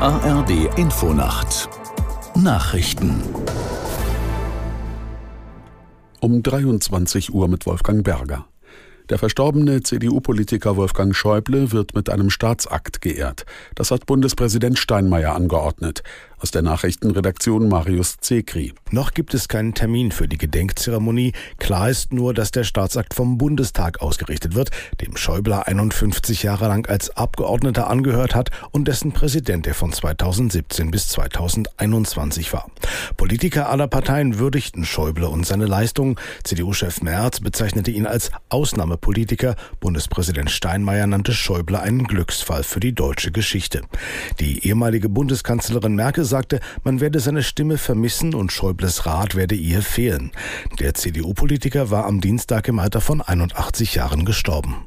ARD Infonacht Nachrichten um 23 Uhr mit Wolfgang Berger. Der verstorbene CDU-Politiker Wolfgang Schäuble wird mit einem Staatsakt geehrt. Das hat Bundespräsident Steinmeier angeordnet. Aus der Nachrichtenredaktion Marius Zekri. Noch gibt es keinen Termin für die Gedenkzeremonie. Klar ist nur, dass der Staatsakt vom Bundestag ausgerichtet wird, dem Schäuble 51 Jahre lang als Abgeordneter angehört hat und dessen Präsident er von 2017 bis 2021 war. Politiker aller Parteien würdigten Schäuble und seine Leistungen. CDU-Chef Merz bezeichnete ihn als Ausnahmepolitiker. Bundespräsident Steinmeier nannte Schäuble einen Glücksfall für die deutsche Geschichte. Die ehemalige Bundeskanzlerin Merkel sagte, man werde seine Stimme vermissen und Schäubles Rat werde ihr fehlen. Der CDU-Politiker war am Dienstag im Alter von 81 Jahren gestorben.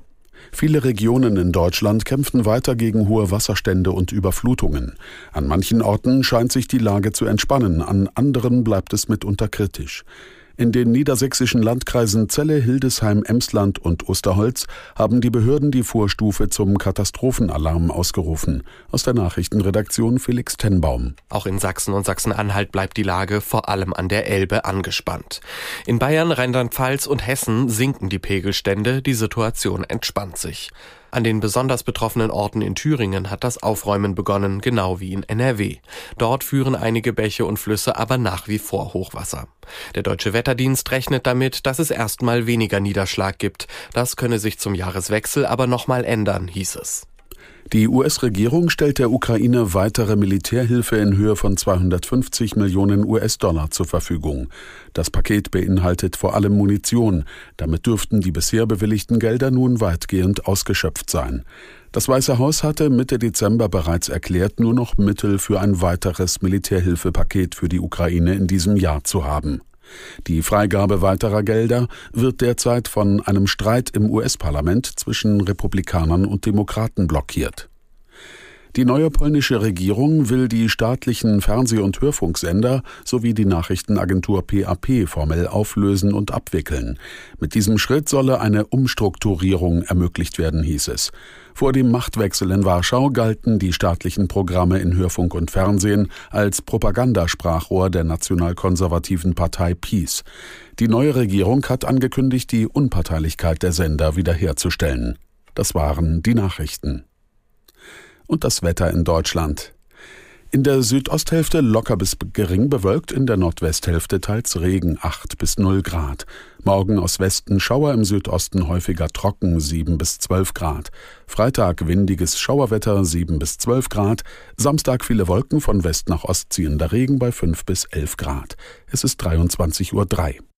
Viele Regionen in Deutschland kämpfen weiter gegen hohe Wasserstände und Überflutungen. An manchen Orten scheint sich die Lage zu entspannen, an anderen bleibt es mitunter kritisch. In den niedersächsischen Landkreisen Celle, Hildesheim, Emsland und Osterholz haben die Behörden die Vorstufe zum Katastrophenalarm ausgerufen. Aus der Nachrichtenredaktion Felix Tenbaum. Auch in Sachsen und Sachsen-Anhalt bleibt die Lage vor allem an der Elbe angespannt. In Bayern, Rheinland-Pfalz und Hessen sinken die Pegelstände, die Situation entspannt sich. An den besonders betroffenen Orten in Thüringen hat das Aufräumen begonnen, genau wie in NRW. Dort führen einige Bäche und Flüsse aber nach wie vor Hochwasser. Der Deutsche Wetterdienst rechnet damit, dass es erstmal weniger Niederschlag gibt. Das könne sich zum Jahreswechsel aber nochmal ändern, hieß es. Die US-Regierung stellt der Ukraine weitere Militärhilfe in Höhe von 250 Millionen US-Dollar zur Verfügung. Das Paket beinhaltet vor allem Munition. Damit dürften die bisher bewilligten Gelder nun weitgehend ausgeschöpft sein. Das Weiße Haus hatte Mitte Dezember bereits erklärt, nur noch Mittel für ein weiteres Militärhilfepaket für die Ukraine in diesem Jahr zu haben. Die Freigabe weiterer Gelder wird derzeit von einem Streit im US-Parlament zwischen Republikanern und Demokraten blockiert. Die neue polnische Regierung will die staatlichen Fernseh- und Hörfunksender sowie die Nachrichtenagentur PAP formell auflösen und abwickeln. Mit diesem Schritt solle eine Umstrukturierung ermöglicht werden, hieß es. Vor dem Machtwechsel in Warschau galten die staatlichen Programme in Hörfunk und Fernsehen als Propagandasprachrohr der nationalkonservativen Partei PiS. Die neue Regierung hat angekündigt, die Unparteilichkeit der Sender wiederherzustellen. Das waren die Nachrichten und das Wetter in Deutschland. In der Südosthälfte locker bis gering bewölkt, in der Nordwesthälfte teils Regen 8 bis 0 Grad. Morgen aus Westen Schauer im Südosten häufiger trocken 7 bis 12 Grad. Freitag windiges Schauerwetter 7 bis 12 Grad. Samstag viele Wolken von West nach Ost ziehender Regen bei 5 bis 11 Grad. Es ist 23.03 Uhr.